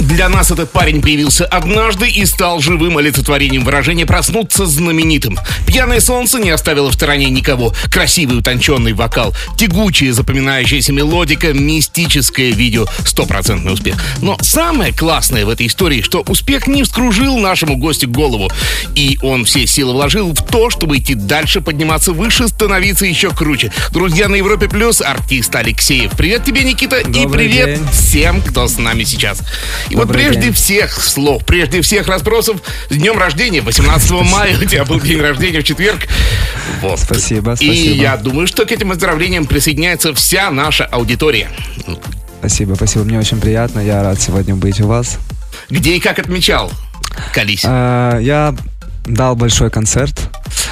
Для нас этот парень появился однажды и стал живым олицетворением выражения «проснуться знаменитым». «Пьяное солнце» не оставило в стороне никого. Красивый утонченный вокал, тягучая запоминающаяся мелодика, мистическое видео, стопроцентный успех. Но самое классное в этой истории, что успех не вскружил нашему гостю голову. И он все силы вложил в то, чтобы идти дальше, подниматься выше, становиться еще круче. Друзья, на Европе Плюс артист Алексеев. Привет тебе, Никита, и Добрый привет день. всем, кто с нами сейчас. И вот Добрый прежде день. всех слов, прежде всех расспросов, с днем рождения, 18 мая, у тебя был день рождения в четверг. Вот. Спасибо, И спасибо. я думаю, что к этим поздравлениям присоединяется вся наша аудитория. Спасибо, спасибо. Мне очень приятно. Я рад сегодня быть у вас. Где и как отмечал? Колись. А, Я дал большой концерт.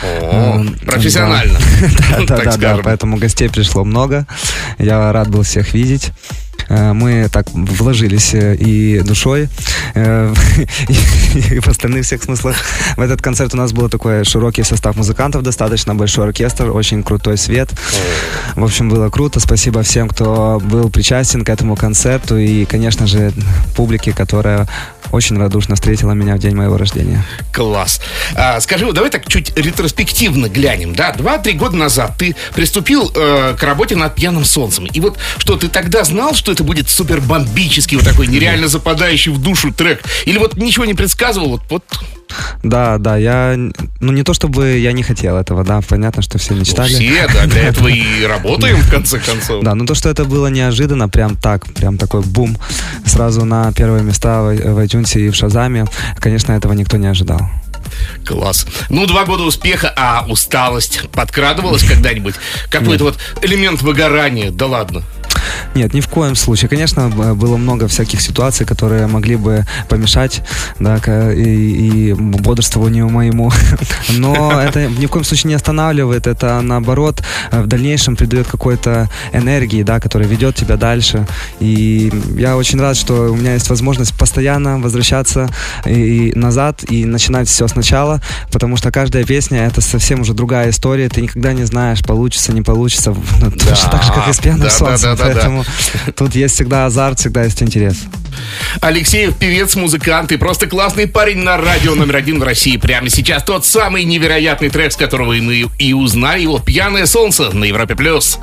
О, М, профессионально. Да, да, так да, да, скажем. поэтому гостей пришло много. Я рад был всех видеть. Э, Мы так вложились э, и душой, э, и в остальных всех смыслах. В этот концерт у нас был такой широкий состав музыкантов, достаточно большой оркестр, очень крутой свет. В общем, было круто. Спасибо всем, кто был причастен к этому концерту и, конечно же, публике, которая очень радушно встретила меня в день моего рождения. Класс. А, скажи, давай так чуть ретроспективно глянем. Да, два-три года назад ты приступил э, к работе над «Пьяным солнцем». И вот что, ты тогда знал, что это будет супер бомбический, вот такой нереально западающий в душу трек? Или вот ничего не предсказывал? Вот, вот Да, да, я, ну не то чтобы я не хотел этого, да, понятно, что все мечтали. все, да, для этого и работаем, в конце концов. Да, но то, что это было неожиданно, прям так, прям такой бум, сразу на первые места в, в iTunes и в Шазаме, конечно, этого никто не ожидал. Класс. Ну, два года успеха, а усталость подкрадывалась когда-нибудь? Какой-то вот элемент выгорания? Да ладно. Нет, ни в коем случае. Конечно, было много всяких ситуаций, которые могли бы помешать да, и, и бодрствованию моему. Но это ни в коем случае не останавливает. Это, наоборот, э, в дальнейшем придает какой-то энергии, да, которая ведет тебя дальше. И я очень рад, что у меня есть возможность постоянно возвращаться и назад и начинать все сначала, потому что каждая песня — это совсем уже другая история. Ты никогда не знаешь, получится, не получится. Ну, Точно так же, как и с пьяным да, да, солнцем. да, да, да. Поэтому тут есть всегда азарт, всегда есть интерес. Алексеев, певец, музыкант и просто классный парень на радио номер один в России. Прямо сейчас тот самый невероятный трек, с которого мы и узнали его «Пьяное солнце» на Европе+. плюс.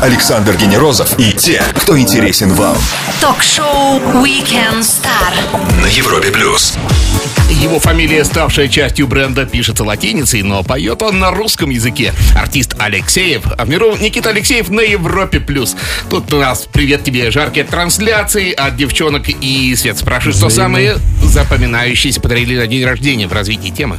Александр Генерозов и те, кто интересен вам. Ток-шоу Weekend Star. На Европе плюс. Его фамилия, ставшая частью бренда, пишется латиницей, но поет он на русском языке. Артист Алексеев, а в миру Никита Алексеев на Европе+. плюс. Тут у нас привет тебе, жаркие трансляции от девчонок и Свет спрашивает, что самые запоминающиеся подарили на день рождения в развитии темы.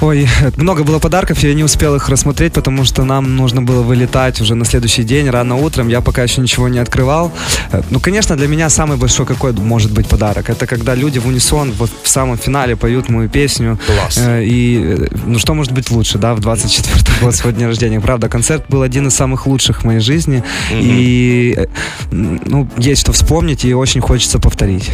Ой, много было подарков, я не успел их рассмотреть, потому что нам нужно было вылетать уже на следующий день, рано утром. Я пока еще ничего не открывал. Э, Ну, конечно, для меня самый большой какой может быть подарок. Это когда люди в унисон вот в самом финале поют мою песню. Класс. Э, И, э, ну, что может быть лучше, да, в 24-й год свой день рождения. Правда, концерт был один из самых лучших в моей жизни. И, ну, есть что вспомнить, и очень хочется повторить.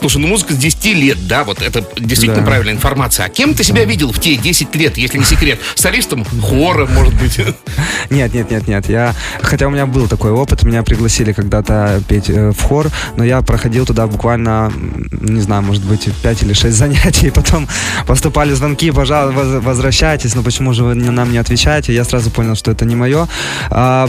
Слушай, ну музыка с 10 лет, да, вот это действительно Да. правильная информация. А кем ты себя видел в те 10 лет, если не секрет? Солистом хора, может быть? Нет, нет, нет, нет. Я, хотя у меня был такой опыт, меня пригласили когда-то петь э, в хор, но я проходил туда буквально, не знаю, может быть, 5 или 6 занятий, и потом поступали звонки, пожалуйста, воз- возвращайтесь, ну почему же вы нам не отвечаете? Я сразу понял, что это не мое. А,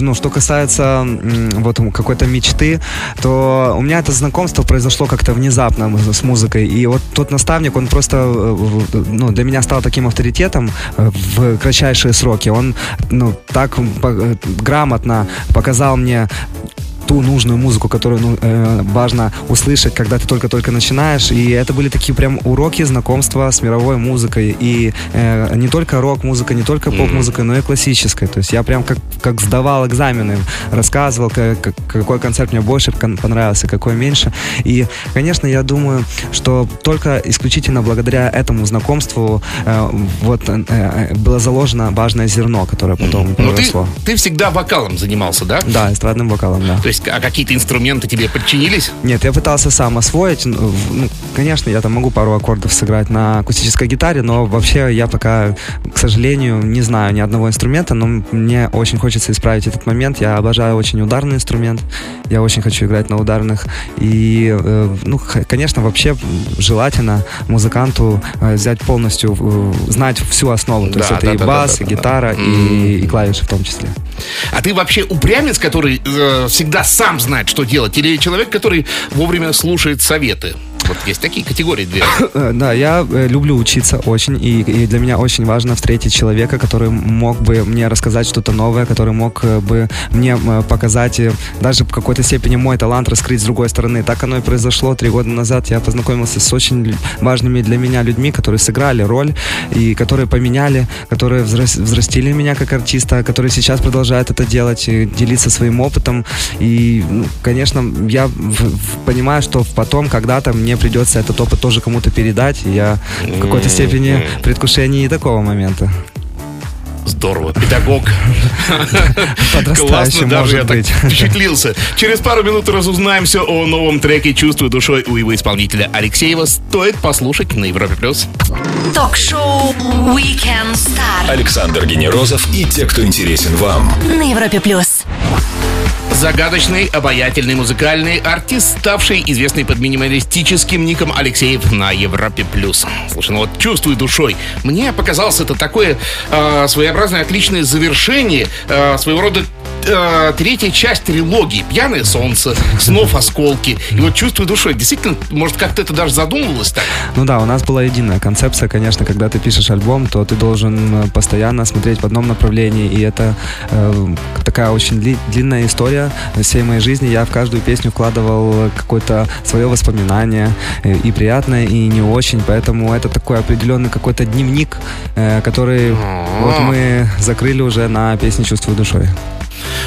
ну, что касается вот какой-то мечты, то у меня это знакомство произошло как-то внезапно с музыкой, и вот тот наставник, он просто, э, ну, для меня стал таким авторитетом э, в кратчайшие сроки. Он, ну, так э, грамотно показал мне ту нужную музыку, которую ну, э, важно услышать, когда ты только-только начинаешь. И это были такие прям уроки знакомства с мировой музыкой. И э, не только рок-музыка, не только поп-музыка, но и классической. То есть я прям как, как сдавал экзамены, рассказывал, как- как- какой концерт мне больше понравился, какой меньше. И, конечно, я думаю, что только исключительно благодаря этому знакомству э, вот э, э, было заложено важное зерно, которое потом Ну, ты, ты всегда вокалом занимался, да? Да, эстрадным вокалом, да. То есть есть, а какие-то инструменты тебе подчинились? Нет, я пытался сам освоить. Ну, ну, конечно, я там могу пару аккордов сыграть на акустической гитаре, но вообще я пока, к сожалению, не знаю ни одного инструмента, но мне очень хочется исправить этот момент. Я обожаю очень ударный инструмент, я очень хочу играть на ударных. И, э, ну, конечно, вообще желательно музыканту э, взять полностью, знать всю основу. То есть Да, это да, и да, бас, да, и да, да. гитара, и, и клавиши в том числе. А ты вообще упрямец, который э, всегда сам знает, что делать? Или человек, который вовремя слушает советы? Вот есть такие категории две. Э, Да, я э, люблю учиться очень, и, и для меня очень важно встретить человека, который мог бы мне рассказать что-то новое, который мог э, бы мне показать даже в какой-то степени мой талант раскрыть с другой стороны. Так оно и произошло три года назад. Я познакомился с очень важными для меня людьми, которые сыграли роль и которые поменяли, которые взрастили меня как артиста, которые сейчас продолжают это делать, и делиться своим опытом. И, ну, конечно, я понимаю, что потом когда-то мне придется этот опыт тоже кому-то передать. И я в какой-то степени в предвкушении и такого момента. Здорово. Педагог. Подрастающий, Классно, даже я так впечатлился. Через пару минут разузнаемся о новом треке «Чувствую душой» у его исполнителя Алексеева. Стоит послушать на Европе+. плюс. Ток-шоу Weekend Star Александр Генерозов и те, кто интересен вам. на Европе плюс. Загадочный, обаятельный музыкальный артист, ставший известный под минималистическим ником Алексеев на Европе+. плюс. Слушай, ну вот чувствую душой. Мне показалось это такое э, своеобразное отличное завершение э, своего рода э, третья часть трилогии «Пьяное солнце», «Снов осколки». И вот чувствую душой. Действительно, может, как-то это даже задумывалось так? Ну да, у нас была единая концепция, конечно, когда ты пишешь альбом, то ты должен э, постоянно смотреть в одном направлении, и это э, такая очень дли- длинная история всей моей жизни. Я в каждую песню вкладывал какое-то свое воспоминание, э, и приятное, и не очень, поэтому это такой определенный какой-то дневник, э, который вот мы закрыли уже на песне «Чувствую душой».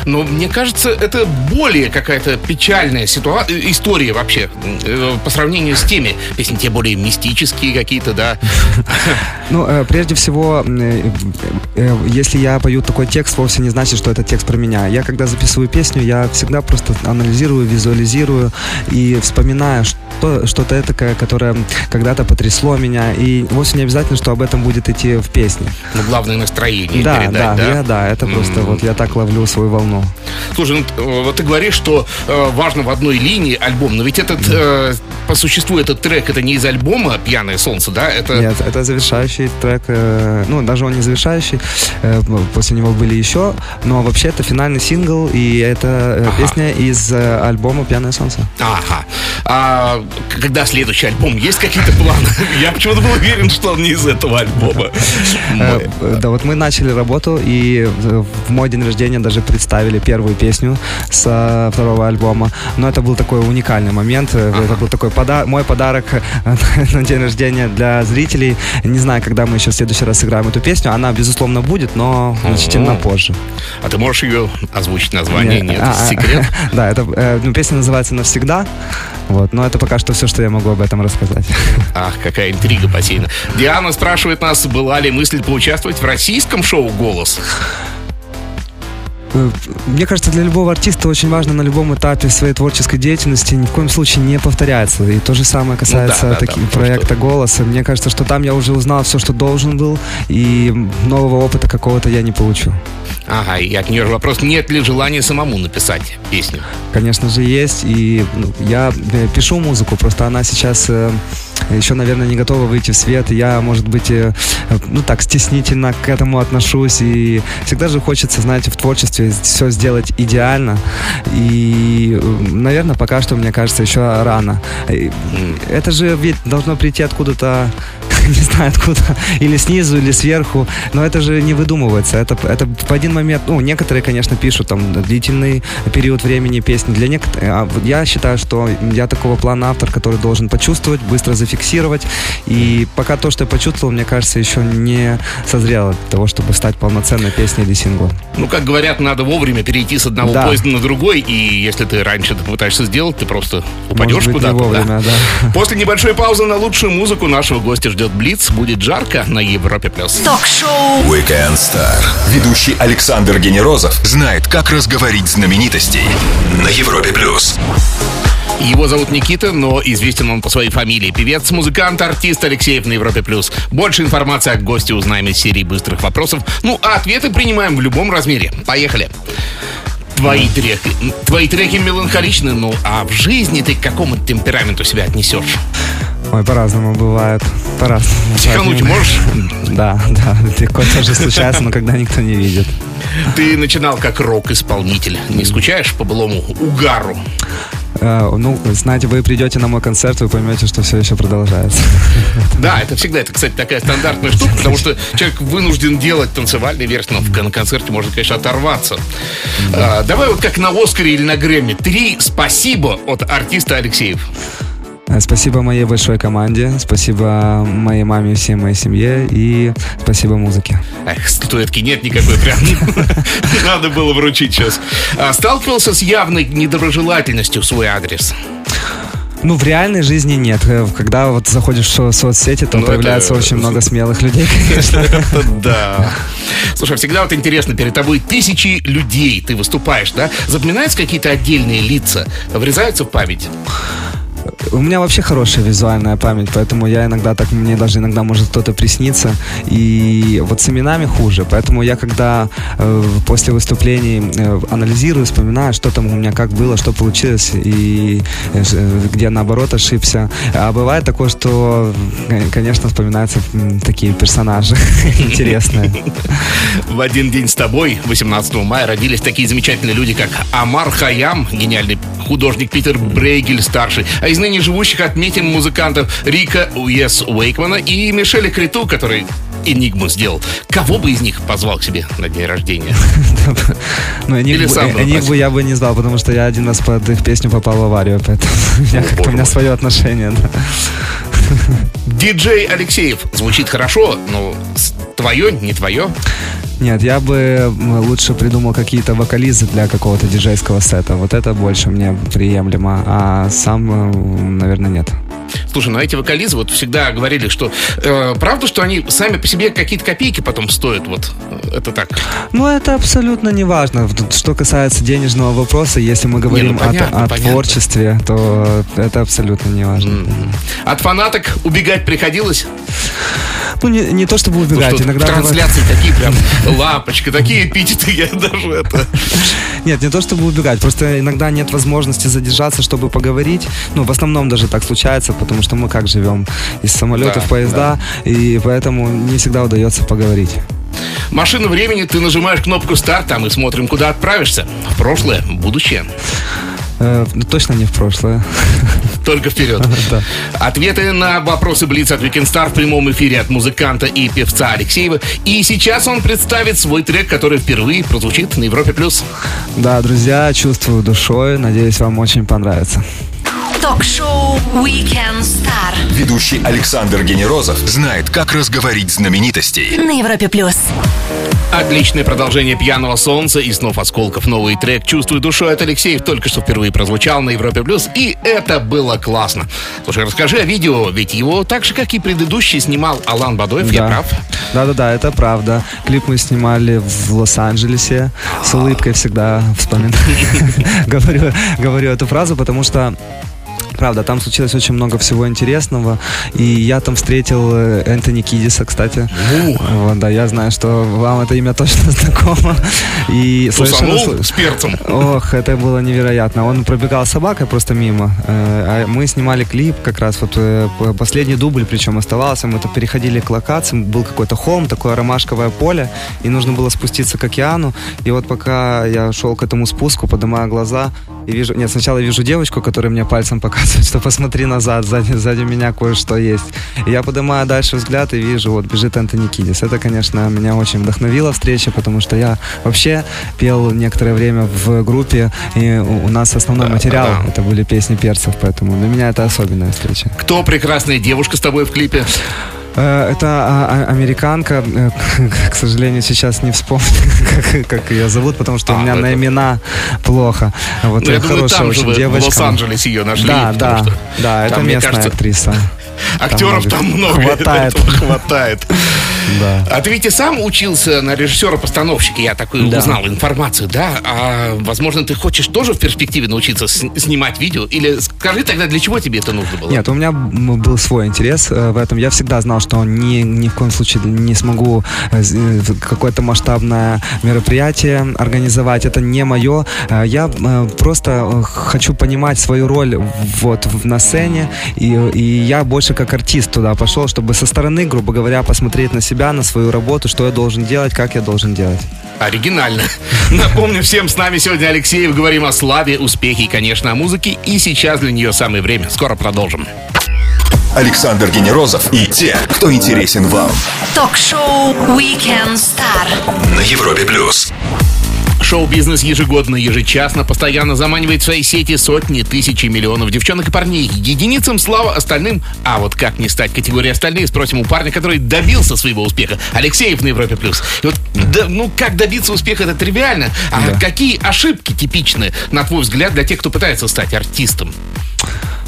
Но мне кажется, это более какая-то печальная ситуа- э, история вообще э, по сравнению с теми. Песни те более мистические какие-то, да. Ну, э, прежде всего, если я пою такой текст, вовсе не значит, что это текст про меня. Я, когда записываю песню, я всегда просто анализирую, визуализирую и вспоминаю что, что-то этакое, которое когда-то потрясло меня. И вовсе не обязательно, что об этом будет идти в песне. Ну, главное настроение да, передать, да, да? я, да, это просто М. вот я так ловлю свою волну. Слушай, ну, э, вот ты говоришь, что э, важно в одной линии альбом, но ведь этот, э, по существу, этот трек, это не из альбома «Пьяное солнце», да? Это... Нет, это завершающий трек. э, ну, даже он не завершающий. э, после него были еще. Но вообще это финальный сингл, и это э, Ага. песня из э, альбома «Пьяное солнце». Ага. А когда следующий альбом? Есть какие-то планы? Я почему-то был уверен, что он не из этого альбома. Э, Да, вот мы начали работу, и в мой день рождения даже представили первую песню с второго альбома. Но это был такой уникальный момент. э, Это был такой пода- мой подарок э, на день рождения для зрителей. Не знаю, когда мы еще в следующий раз сыграем эту песню. Она, безусловно, будет, но значительно Ого. позже. А ты можешь ее озвучить название? Нет, А, а, секрет. Да, это э, ну, песня называется «Навсегда». Вот, но это пока что все, что я могу об этом рассказать. Ах, какая интрига посеяна. Диана спрашивает нас, была ли мысль поучаствовать в российском шоу «Голос». Э, Мне кажется, для любого артиста очень важно на любом этапе своей творческой деятельности ни в коем случае не повторяться. И то же самое касается Ну да, да, таки- да, проекта «Голос». Мне кажется, что там я уже узнал все, что должен был, и нового опыта какого-то я не получу. Ага, и от нее вопрос, нет ли желания самому написать песню? Конечно же, есть. И ну, я э, пишу музыку, просто она сейчас э, еще, наверное, не готова выйти в свет. Я, может быть, э, э, ну так, стеснительно к этому отношусь. И всегда же хочется, знаете, в творчестве все сделать идеально. И, э, наверное, пока что, мне кажется, еще рано. И Это же ведь должно прийти откуда-то не знаю откуда, или снизу, или сверху, но это же не выдумывается, это, это в один момент, ну, некоторые, конечно, пишут там длительный период времени песни, для некоторых, а я считаю, что я такого плана автор, который должен почувствовать, быстро зафиксировать, и пока то, что я почувствовал, мне кажется, еще не созрело для того, чтобы стать полноценной песней или синглом. Ну, как говорят, надо вовремя перейти с одного Да. поезда на другой, и если ты раньше это пытаешься сделать, ты просто упадешь куда-то. да. да. После небольшой паузы на лучшую музыку нашего гостя ждет Блиц. Будет жарко на Европе+. плюс. Ток-шоу Weekend Star. Ведущий Александр Генерозов знает, как разговорить знаменитостей на Европе плюс. Его зовут Никита, но известен он по своей фамилии. Певец, музыкант, артист Алексеев на Европе+. плюс. Больше информации о госте узнаем из серии быстрых вопросов. Ну, а ответы принимаем в любом размере. Поехали. Твои треки, твои треки меланхоличны, ну а в жизни ты к какому темпераменту себя отнесешь? Ой, по-разному бывает. По-разному. Психануть можешь? Да, да. Легко тоже случается, но когда никто не видит. Ты начинал как рок-исполнитель. Не скучаешь по былому угару? Э, ну, знаете, вы придете на мой концерт, вы поймете, что все еще продолжается. Да, это всегда, это, кстати, такая стандартная штука, потому что человек вынужден делать танцевальные версии, но на концерте можно, конечно, оторваться. А, давай вот как на Оскаре или на Грэмми. Три спасибо от артиста Алексеев. Э, Спасибо моей большой команде, спасибо моей маме и всей моей семье и спасибо музыке. Эх, статуэтки нет никакой прям. Надо было вручить сейчас. А, Сталкивался с явной недоброжелательностью в свой адрес. Ну, в реальной жизни нет. Э, Когда вот заходишь в со- соцсети, то Ну, это- появляется очень много смелых людей, конечно. Это да. Слушай, всегда вот интересно, перед тобой тысячи людей, ты выступаешь, да? Запоминаются какие-то отдельные лица, врезаются в память? У меня вообще хорошая визуальная память, поэтому я иногда так, мне даже иногда может кто-то присниться. И вот с именами хуже. Поэтому я когда э, после выступлений э, анализирую, вспоминаю, что там у меня как было, что получилось, и э, э, где наоборот ошибся. А бывает такое, что, э, конечно, вспоминаются такие персонажи интересные. В один день с тобой, 18 мая, родились такие замечательные люди, как Амар Хаям, гениальный художник Питер Брейгель старший, а из ныне живущих отметим музыкантов Рика Уэс Уэйкмана и Мишеля Криту, который Энигму сделал. Кого бы из них позвал к себе на день рождения? Или Энигму, я бы не звал, потому что я один раз под их песню попал в аварию, поэтому у меня свое отношение. Диджей Алексеев. Звучит хорошо, но твое, не твое. Нет, я бы лучше придумал какие-то вокализы для какого-то диджейского сета. Вот это больше мне приемлемо, а сам, наверное, нет. Слушай, ну эти вокализы вот всегда говорили, что э, правда, что они сами по себе какие-то копейки потом стоят. Вот э, это так. Ну, это абсолютно не важно. Что касается денежного вопроса, если мы говорим о- понятно, о, понятно. творчестве, то это абсолютно не важно. М. От фанаток убегать приходилось? Ну, не, не то чтобы Ну, убегать, что иногда бывает- трансляции такие прям лампочка, такие эпитеты, я даже это... Нет, не то чтобы убегать, просто иногда нет возможности задержаться, чтобы поговорить. Ну, в основном даже так случается, потому что мы как живем из самолетов, Да, поезда, и поэтому не всегда удается поговорить. Машина времени, ты нажимаешь кнопку старт, там и смотрим, куда отправишься. В прошлое, в будущее. Э, точно не в прошлое. Только вперед. Да. Ответы на вопросы Блиц от Weekend Star в прямом эфире от музыканта и певца Алексеева. И сейчас он представит свой трек, который впервые прозвучит на Европе+. плюс. Да, друзья, чувствую душой, надеюсь, вам очень понравится. Ток-шоу Weekend Star Ведущий Александр Генерозов знает, как разговорить знаменитостей. на Европе плюс. Отличное продолжение «Пьяного солнца» и «Снов осколков». Новый трек «Чувствую душой» от Алексеев только что впервые прозвучал на Европе+. плюс, И это было классно. Слушай, расскажи о видео, ведь его так же, как и предыдущий, снимал Алан Бадоев, я Да. прав? Да-да-да, это правда. Клип мы снимали в Лос-Анджелесе. С улыбкой всегда вспоминаю. говорю, говорю эту фразу, потому что Правда, там случилось очень много всего интересного. И я там встретил э, Энтони Кидиса, кстати. Вот, да, я знаю, что вам это имя точно знакомо. И совершенно Тусанул с перцем. Ох, это было невероятно. Он пробегал с собакой просто мимо. э, А мы снимали клип, как раз вот э, последний дубль, причем оставался. Мы то переходили к локациям, был какой-то холм, такое ромашковое поле, и нужно было спуститься к океану. И вот пока я шел к этому спуску, поднимая глаза, и вижу, нет, сначала вижу девочку, которая мне пальцем показывает, что посмотри назад, сзади, сзади меня кое-что есть. И я поднимаю дальше взгляд и вижу, вот бежит Антони Кидис. Это, конечно, меня очень вдохновила встреча, потому что я вообще пел некоторое время в группе, и у у нас основной Да, материал да. это были песни перцев, поэтому для меня это особенная встреча. Кто прекрасная девушка с тобой в клипе? Э, Это а, а, американка, э, к сожалению, сейчас не вспомню, как, ее зовут, потому что А, у меня это- на имена плохо. Вот Ну, хорошая очень вы в девочка. Лос-Анджелесе ее нашли. Да, да, да, это местная актриса. Актеров там много. хватает. хватает. Да. А ты ведь и сам учился на режиссера-постановщика, я такую Да. узнал информацию, да? А возможно, ты хочешь тоже в перспективе научиться снимать видео? Или скажи тогда, для чего тебе это нужно было? Нет, у меня был свой интерес э, в этом. Я всегда знал, что ни, ни в коем случае не смогу э, э, какое-то масштабное мероприятие организовать. Это не мое. Я просто хочу понимать свою роль вот на сцене. И, и я больше как артист туда пошел, чтобы со стороны, грубо говоря, посмотреть на себя, на свою работу, что я должен делать, как я должен делать. Оригинально. Напомню всем, с нами сегодня Алексеев. Говорим о славе, успехе и, конечно, о музыке. И сейчас для нее самое время. Скоро продолжим. Александр Генерозов и те, кто интересен вам. Ток-шоу Weekend Star. На Европе плюс. Шоу-бизнес ежегодно, ежечасно постоянно заманивает в свои сети сотни, тысячи, миллионов девчонок и парней. Единицам слава, остальным... А вот как не стать категорией остальные, спросим у парня, который добился своего успеха. Алексеев на Европе+. плюс. И вот, да, ну, как добиться успеха, это тривиально. А какие ошибки типичны, на твой взгляд, для тех, кто пытается стать артистом?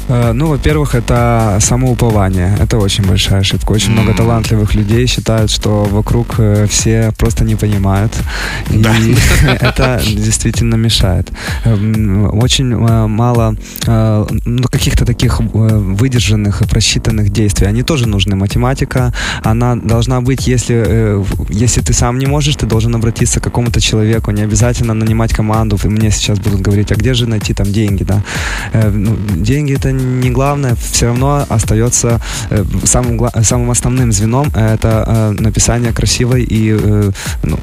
Э, Ну, во-первых, это самоупование. Это очень большая ошибка. Очень много талантливых людей считают, что вокруг э, все просто не понимают. И это действительно мешает. Эм, Очень э, мало ну, каких-то таких выдержанных, просчитанных действий. Они тоже нужны. Математика, она должна быть, если, если ты сам не можешь, ты должен обратиться к какому-то человеку. Не обязательно нанимать команду. И мне сейчас будут говорить, а где же найти там деньги, да? Ну, деньги это не главное, все равно остается э, самым, самым основным звеном это э, написание красивой и э, ну,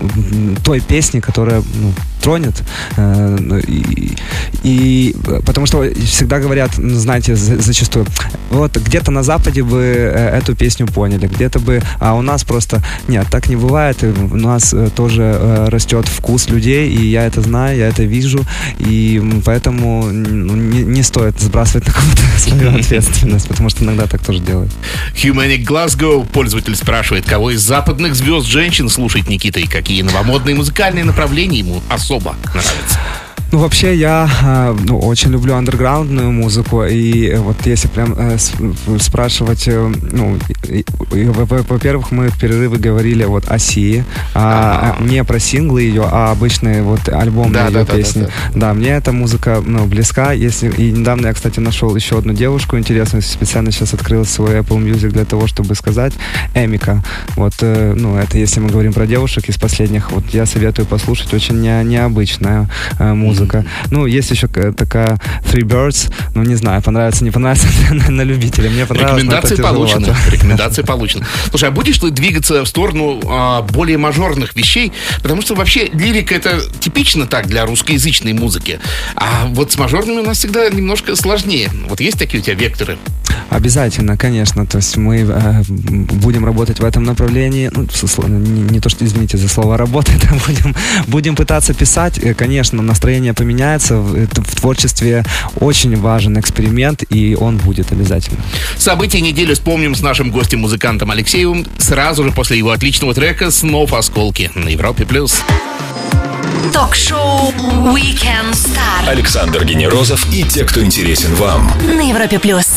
той песни, которая ну, тронет. Э, ну, и, и, потому что всегда говорят, ну, знаете, за- зачастую, вот где-то на Западе бы э, эту песню поняли, где-то бы, а у нас просто, нет, так не бывает, и у нас э, тоже растет вкус людей, и я это знаю, я это вижу, и поэтому ну, не, не стоит сбрасывать на кого-то свою ответственность, потому что иногда так тоже делают. Humanic Glasgow. Пользователь спрашивает, кого из западных звезд женщин слушает Никита и какие новомодные музыкальные направления ему особо нравятся. Ну, вообще, я э, ну, очень люблю андерграундную музыку, и э, вот если прям э, с- спрашивать, э, ну, во-первых, мы в перерывы говорили вот о Сии, а, а, не про синглы ее, а обычные вот альбомные Да, ее да, да, песни. да, Да, мне эта музыка, ну, близка, если, и недавно я, кстати, нашел еще одну девушку интересную, специально сейчас открыл свой Apple Music для того, чтобы сказать, Эмика, вот, э, ну, это если мы говорим про девушек из последних, вот я советую послушать, очень не- необычная э, музыка. Ну, есть еще такая Three Birds, ну, не знаю, понравится, не понравится на, на любителя. Мне понравилось, Рекомендации получены. Рекомендации получены. Слушай, а будешь ли двигаться в сторону а, более мажорных вещей? Потому что вообще лирика это типично так для русскоязычной музыки. А вот с мажорными у нас всегда немножко сложнее. Вот есть такие у тебя векторы? Обязательно, конечно. То есть мы э, будем работать в этом направлении. Ну, не, не то, что, извините за слово работать, а будем, будем пытаться писать. Конечно, настроение поменяется. В, это в творчестве очень важен эксперимент, и он будет обязательно. События недели вспомним с нашим гостем-музыкантом Алексеевым сразу же после его отличного трека «Снов осколки» на Европе+. плюс. Ток-шоу Weekend Star. Александр Генерозов и те, кто интересен вам. На Европе плюс.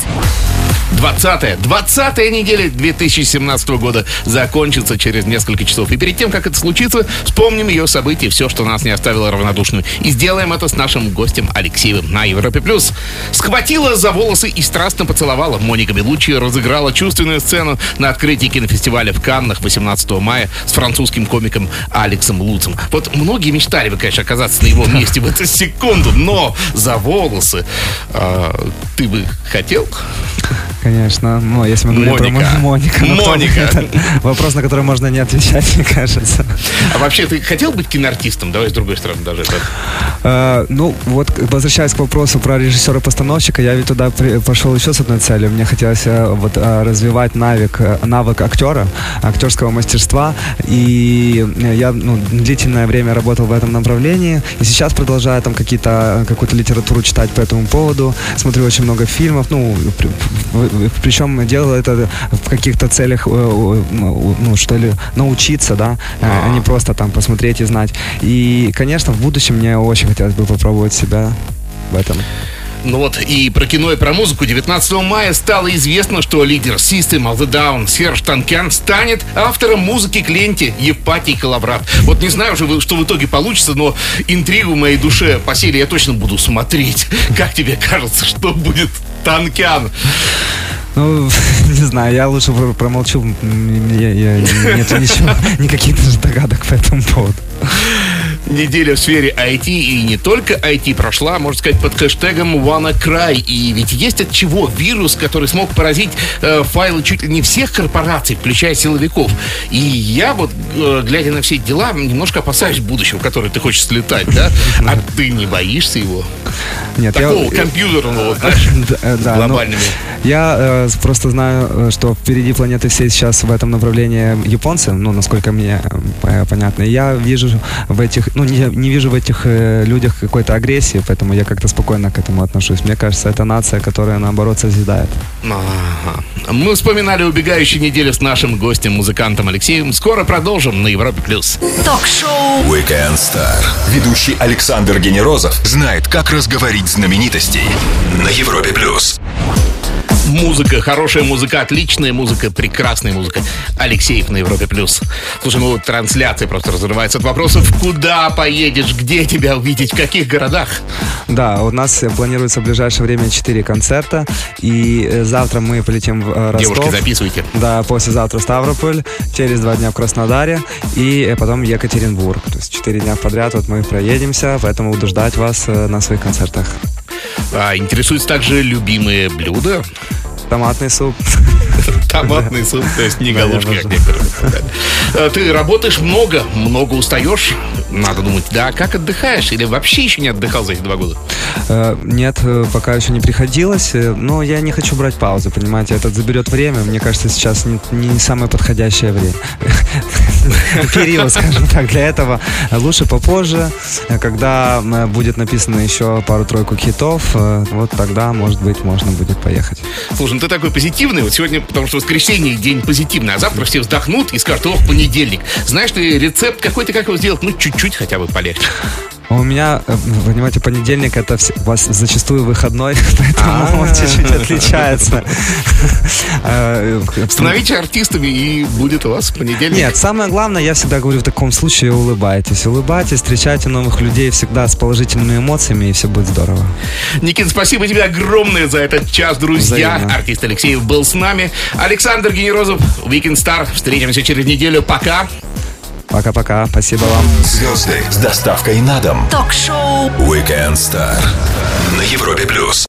20-я, 20-я неделя 2017 года закончится через несколько часов. И перед тем, как это случится, вспомним ее события, все, что нас не оставило равнодушными. И сделаем это с нашим гостем Алексеевым на Европе+. плюс. Схватила за волосы и страстно поцеловала. Моника Белуччи разыграла чувственную сцену на открытии кинофестиваля в Каннах 18 мая с французским комиком Алексом Луцем. Вот многие мечтали бы, конечно, оказаться на его месте в эту секунду, но за волосы а, ты бы хотел? Конечно. Ну, если мы говорим Моника. про Мо- Моника. ну, кто- Моника. это вопрос, на который можно не отвечать, мне кажется. А вообще, ты хотел быть киноартистом? Давай с другой стороны даже. это. Ну, вот возвращаясь к вопросу про режиссера-постановщика, я ведь туда при- пошел еще с одной целью. Мне хотелось э, вот э, развивать навык, э, навык актера, актерского мастерства. И я ну, длительное время работал в этом направлении. И сейчас продолжаю там какие-то, какую-то литературу читать по этому поводу. Смотрю очень много фильмов. Ну, причем делал это в каких-то целях, э, ну, что ли, научиться, да, а не просто там посмотреть и знать. И, конечно, в будущем мне очень хотелось бы попробовать себя в этом. Ну вот и про кино и про музыку 19 мая стало известно, что лидер System of the Down Серж Танкян станет автором музыки к ленте Евпатий Калаврат. Вот не знаю уже, что в итоге получится, но интригу в моей душе посели я точно буду смотреть. Как тебе кажется, что будет Танкян? Ну, не знаю, я лучше промолчу. Я, я, нет ничего, никаких даже догадок по этому поводу. Неделя в сфере IT и не только IT прошла, можно сказать, под хэштегом WannaCry. И ведь есть от чего вирус, который смог поразить э, файлы чуть ли не всех корпораций, включая силовиков. И я вот, э, глядя на все дела, немножко опасаюсь будущего, в которое ты хочешь слетать, да? А ты не боишься его? Нет, Такого я... компьютерного, знаешь, да, да, глобальными. Ну, я э, просто знаю, э, что впереди планеты все сейчас в этом направлении японцы, ну, насколько мне э, понятно. Я вижу в этих, ну, не, не вижу в этих э, людях какой-то агрессии, поэтому я как-то спокойно к этому отношусь. Мне кажется, это нация, которая, наоборот, созидает. Ага. Мы вспоминали убегающую неделю с нашим гостем, музыкантом Алексеем. Скоро продолжим на Европе+. плюс. Ток-шоу Weekend Star. Ведущий Александр Генерозов знает, как разговорить знаменитостей на Европе+. плюс. Музыка, хорошая музыка, отличная музыка, прекрасная музыка. Алексеев на Европе плюс. Слушай, ну трансляция просто разрывается от вопросов, куда поедешь, где тебя увидеть, в каких городах? Да, у нас планируется в ближайшее время 4 концерта. И э, завтра мы полетим в э, Ростов. Девушки, записывайте. Да, послезавтра Ставрополь, через два дня в Краснодаре и э, потом Екатеринбург. То есть 4 дня подряд вот мы проедемся, поэтому буду ждать вас на своих концертах. А, интересуются также любимые блюда? Томатный суп. Томатный суп, то есть не галушки, как некоторые. Э, ты работаешь много, много устаешь, надо думать, да, как отдыхаешь? Или вообще еще не отдыхал за эти два года? Э, нет, э, пока еще не приходилось, но я не хочу брать паузу, понимаете, это заберет время, мне кажется, сейчас не, не самое подходящее время. Период, скажем так, для этого лучше попозже, когда будет написано еще пару-тройку хитов, вот тогда, может быть, можно будет поехать. Слушай, ну ты такой позитивный. Вот сегодня, потому что воскресенье день позитивный, а завтра все вздохнут и скажут, ох, понедельник. Знаешь ты рецепт какой-то, как его сделать? Ну, чуть-чуть хотя бы полегче. У меня, э, понимаете, понедельник это у вас зачастую выходной, поэтому он чуть-чуть отличается. Э, Становитесь артистами, и будет у вас понедельник. Нет, самое главное, я всегда говорю в таком случае, улыбайтесь. Улыбайтесь, встречайте новых людей всегда с положительными эмоциями, и все будет здорово. Никит, спасибо тебе огромное за этот час, друзья. Взаимно. Артист Алексеев был с нами. Александр Генерозов, Weekend Star. Встретимся через неделю. Пока. Пока-пока. Спасибо вам. Звезды с доставкой на дом. Ток-шоу Weekend Star на Европе плюс.